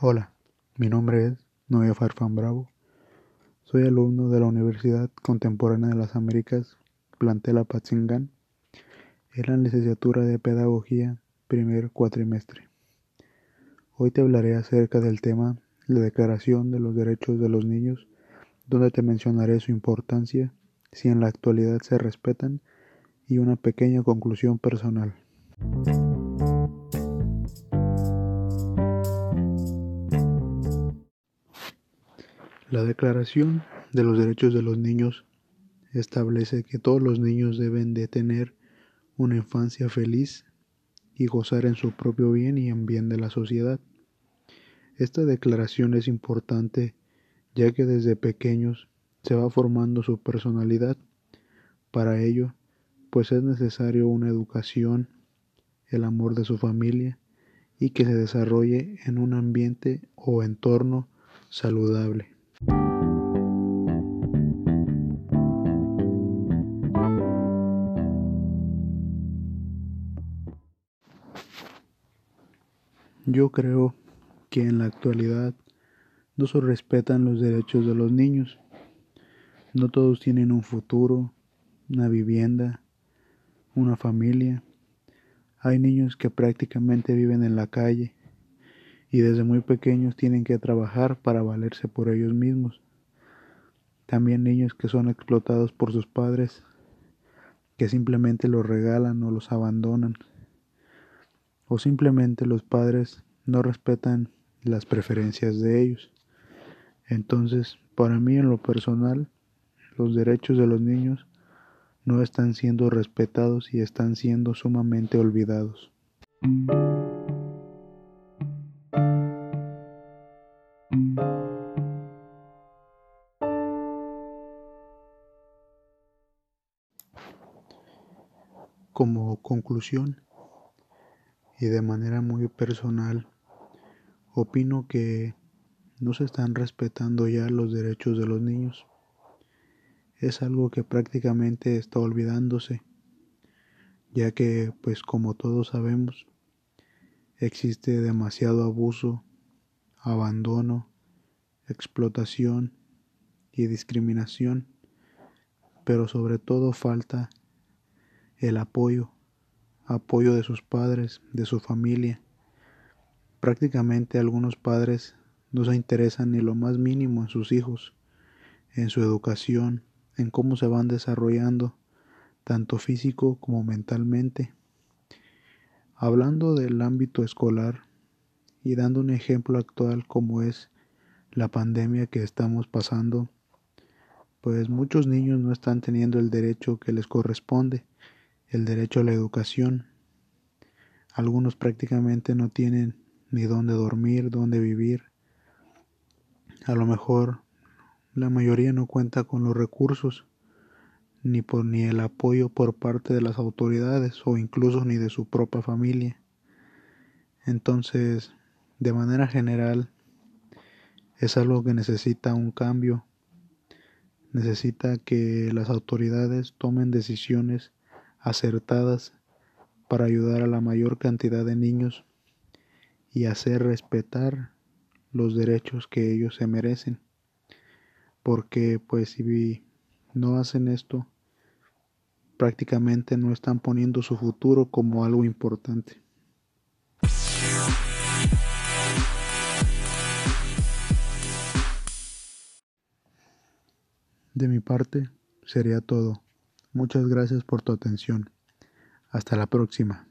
Hola, mi nombre es Noé Farfán Bravo. Soy alumno de la Universidad Contemporánea de las Américas, plantel Apatzingán, en la licenciatura de Pedagogía, primer cuatrimestre. Hoy te hablaré acerca del tema la Declaración de los Derechos de los Niños, donde te mencionaré su importancia, si en la actualidad se respetan, y una pequeña conclusión personal. La Declaración de los Derechos de los Niños establece que todos los niños deben de tener una infancia feliz y gozar en su propio bien y en bien de la sociedad. Esta declaración es importante ya que desde pequeños se va formando su personalidad. Para ello, pues es necesario una educación, el amor de su familia y que se desarrolle en un ambiente o entorno saludable. Yo creo que en la actualidad no se respetan los derechos de los niños. No todos tienen un futuro, una vivienda, una familia. Hay niños que prácticamente viven en la calle y desde muy pequeños tienen que trabajar para valerse por ellos mismos. También niños que son explotados por sus padres, que simplemente los regalan o los abandonan o simplemente los padres no respetan las preferencias de ellos. Entonces, para mí en lo personal, los derechos de los niños no están siendo respetados y están siendo sumamente olvidados. Como conclusión, y de manera muy personal opino que no se están respetando ya los derechos de los niños. Es algo que prácticamente está olvidándose, ya que, pues como todos sabemos, existe demasiado abuso, abandono, explotación y discriminación, pero sobre todo falta el apoyo apoyo de sus padres, de su familia. Prácticamente algunos padres no se interesan ni lo más mínimo en sus hijos, en su educación, en cómo se van desarrollando, tanto físico como mentalmente. Hablando del ámbito escolar y dando un ejemplo actual como es la pandemia que estamos pasando, pues muchos niños no están teniendo el derecho que les corresponde el derecho a la educación. Algunos prácticamente no tienen ni dónde dormir, dónde vivir. A lo mejor la mayoría no cuenta con los recursos ni por ni el apoyo por parte de las autoridades o incluso ni de su propia familia. Entonces, de manera general, es algo que necesita un cambio. Necesita que las autoridades tomen decisiones acertadas para ayudar a la mayor cantidad de niños y hacer respetar los derechos que ellos se merecen. Porque pues si no hacen esto, prácticamente no están poniendo su futuro como algo importante. De mi parte, sería todo. Muchas gracias por tu atención. Hasta la próxima.